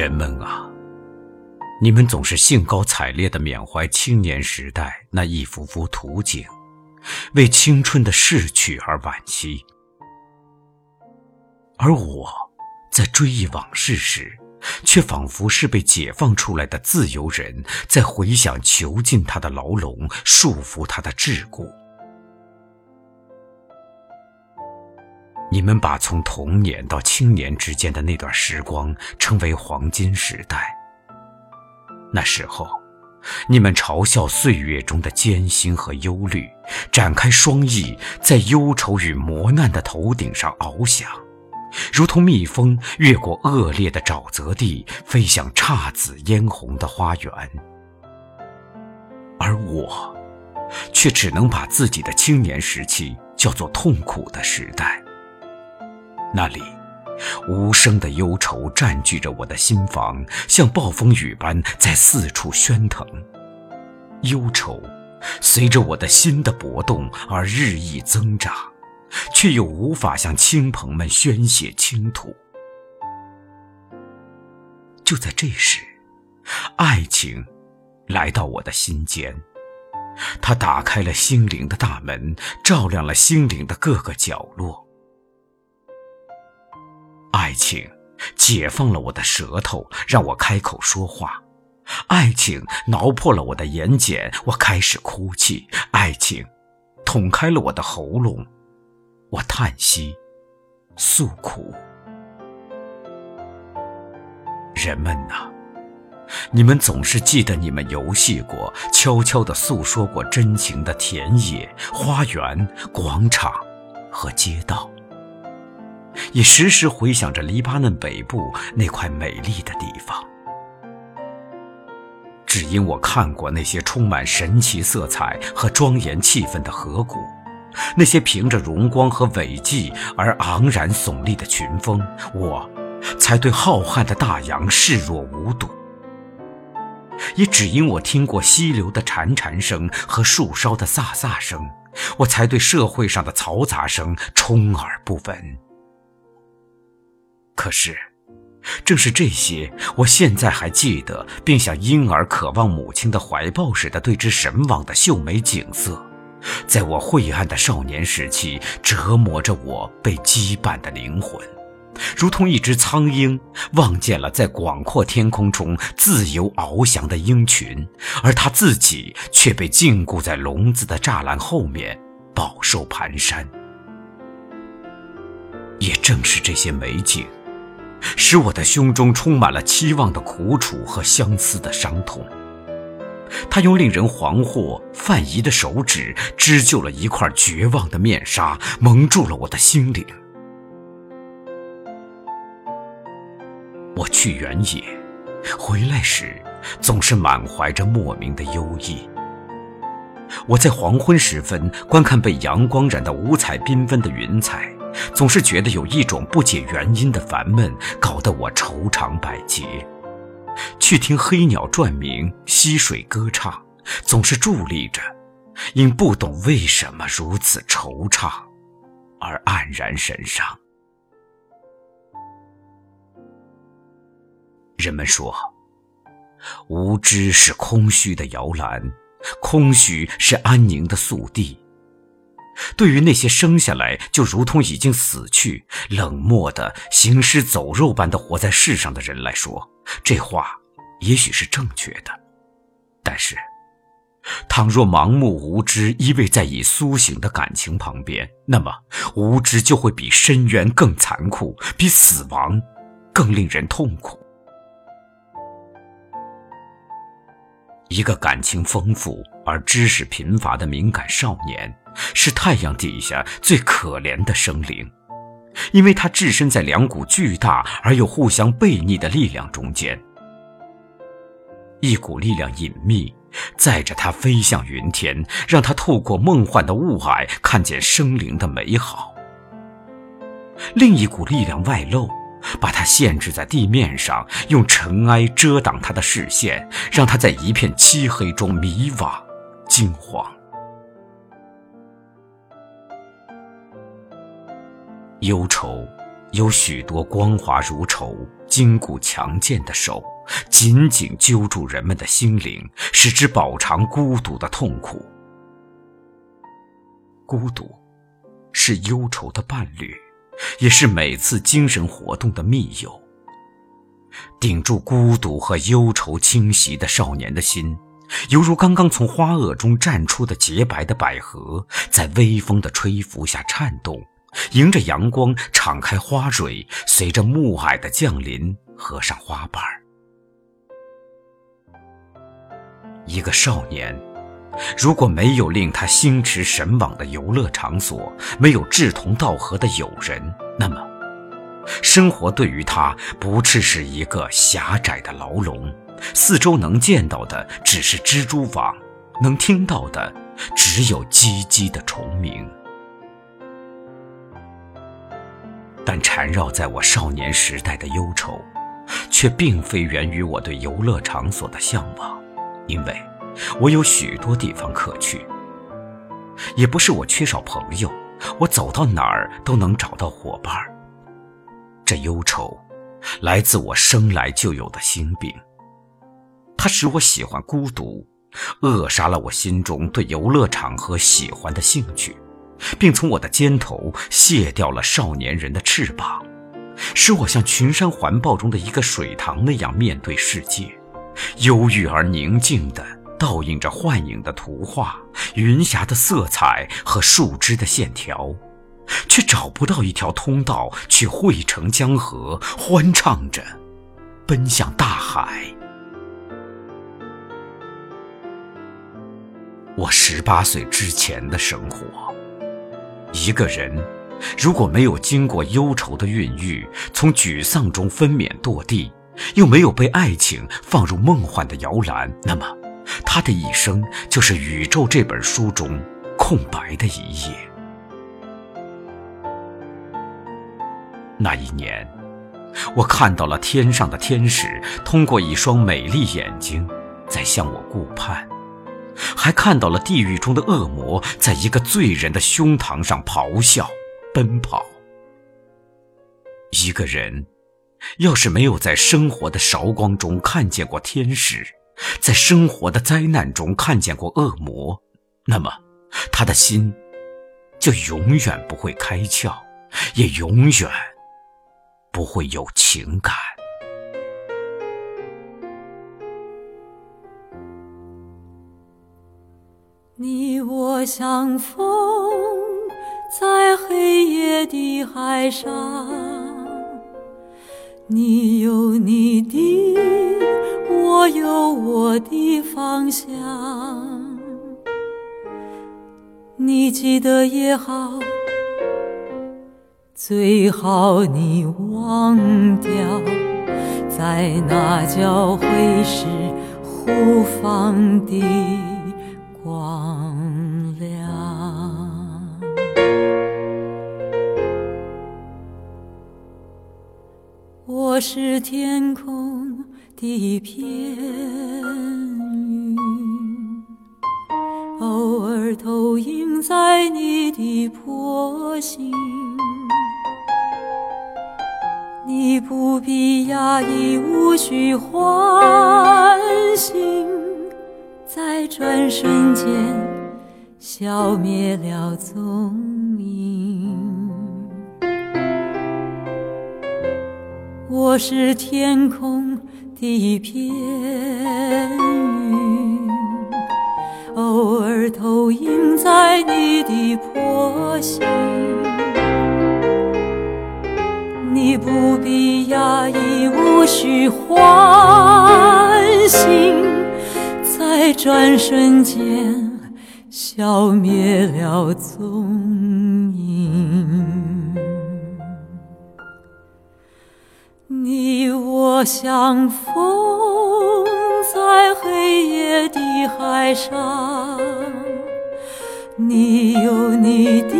人们啊，你们总是兴高采烈地缅怀青年时代那一幅幅图景，为青春的逝去而惋惜。而我，在追忆往事时，却仿佛是被解放出来的自由人，在回想囚禁他的牢笼，束缚他的桎梏。你们把从童年到青年之间的那段时光称为黄金时代。那时候，你们嘲笑岁月中的艰辛和忧虑，展开双翼，在忧愁与磨难的头顶上翱翔，如同蜜蜂越过恶劣的沼泽地，飞向姹紫嫣红的花园。而我，却只能把自己的青年时期叫做痛苦的时代。那里，无声的忧愁占据着我的心房，像暴风雨般在四处喧腾。忧愁随着我的心的搏动而日益增长，却又无法向亲朋们宣泄倾吐。就在这时，爱情来到我的心间，它打开了心灵的大门，照亮了心灵的各个角落。爱情解放了我的舌头，让我开口说话；爱情挠破了我的眼睑，我开始哭泣；爱情捅开了我的喉咙，我叹息、诉苦。人们呐，你们总是记得你们游戏过、悄悄地诉说过真情的田野、花园、广场和街道。也时时回想着黎巴嫩北部那块美丽的地方，只因我看过那些充满神奇色彩和庄严气氛的河谷，那些凭着荣光和伟绩而昂然耸立的群峰，我才对浩瀚的大洋视若无睹。也只因我听过溪流的潺潺声和树梢的飒飒声，我才对社会上的嘈杂声充耳不闻。可是，正是这些，我现在还记得，并像婴儿渴望母亲的怀抱似的对之神往的秀美景色，在我晦暗的少年时期折磨着我被羁绊的灵魂，如同一只苍鹰望见了在广阔天空中自由翱翔的鹰群，而它自己却被禁锢在笼子的栅栏后面，饱受蹒跚。也正是这些美景。使我的胸中充满了期望的苦楚和相思的伤痛。他用令人惶惑、犯疑的手指织就了一块绝望的面纱，蒙住了我的心灵。我去原野，回来时总是满怀着莫名的忧意。我在黄昏时分观看被阳光染得五彩缤纷的云彩。总是觉得有一种不解原因的烦闷，搞得我愁肠百结。去听黑鸟转鸣，溪水歌唱，总是伫立着，因不懂为什么如此惆怅，而黯然神伤。人们说，无知是空虚的摇篮，空虚是安宁的宿地。对于那些生下来就如同已经死去、冷漠的行尸走肉般的活在世上的人来说，这话也许是正确的。但是，倘若盲目无知依偎在已苏醒的感情旁边，那么无知就会比深渊更残酷，比死亡更令人痛苦。一个感情丰富而知识贫乏的敏感少年。是太阳底下最可怜的生灵，因为它置身在两股巨大而又互相背逆的力量中间。一股力量隐秘，载着他飞向云天，让他透过梦幻的雾霭看见生灵的美好；另一股力量外露，把它限制在地面上，用尘埃遮挡他的视线，让他在一片漆黑中迷惘、惊慌。忧愁，有许多光滑如绸、筋骨强健的手，紧紧揪住人们的心灵，使之饱尝孤独的痛苦。孤独，是忧愁的伴侣，也是每次精神活动的密友。顶住孤独和忧愁侵袭的少年的心，犹如刚刚从花萼中绽出的洁白的百合，在微风的吹拂下颤动，迎着阳光敞开花蕊，随着暮霭的降临合上花瓣一个少年。如果没有令他心驰神往的游乐场所，没有志同道合的友人，那么，生活对于他不啻是一个狭窄的牢笼，四周能见到的只是蜘蛛网，能听到的只有唧唧的虫鸣。但缠绕在我少年时代的忧愁，却并非源于我对游乐场所的向往，因为。我有许多地方可去，也不是我缺少朋友，我走到哪儿都能找到伙伴。这忧愁，来自我生来就有的心病，它使我喜欢孤独，扼杀了我心中对游乐场和喜欢的兴趣，并从我的肩头卸掉了少年人的翅膀，使我像群山环抱中的一个水塘那样面对世界，忧郁而宁静的。倒映着幻影的图画，云霞的色彩和树枝的线条，却找不到一条通道去汇成江河，欢唱着，奔向大海。我十八岁之前的生活，一个人如果没有经过忧愁的孕育，从沮丧中分娩堕地，又没有被爱情放入梦幻的摇篮，那么。他的一生就是宇宙这本书中空白的一页。那一年，我看到了天上的天使通过一双美丽眼睛在向我顾盼，还看到了地狱中的恶魔在一个罪人的胸膛上咆哮、奔跑。一个人，要是没有在生活的韶光中看见过天使，在生活的灾难中看见过恶魔，那么他的心就永远不会开窍，也永远不会有情感。我像风在黑夜的海上，你有你的。我有我的方向，你记得也好，最好你忘掉，在那交会时互放的光是天空。的一片云，偶尔投影在你的波心。你不必压抑，无需唤醒，在转瞬间消灭了踪我是天空的。一片云，偶尔投影在你的波心。你不必压抑，无需唤醒，在转瞬间消灭了踪影。你我相逢在黑夜的海上，你有你的，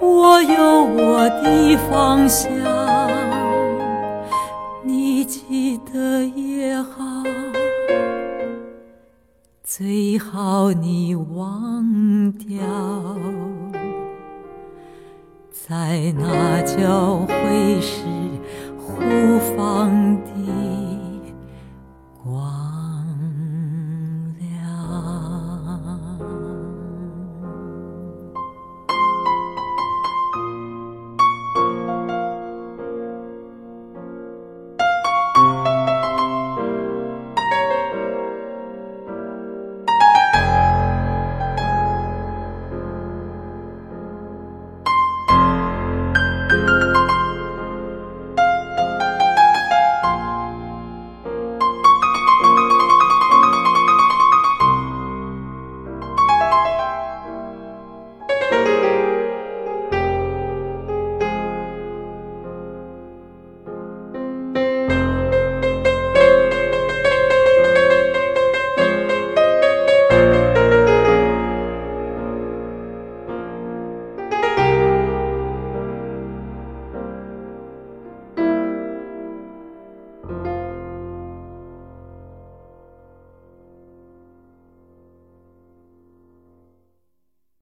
我有我的方向。你记得也好，最好你忘掉，在那交汇时。不放低。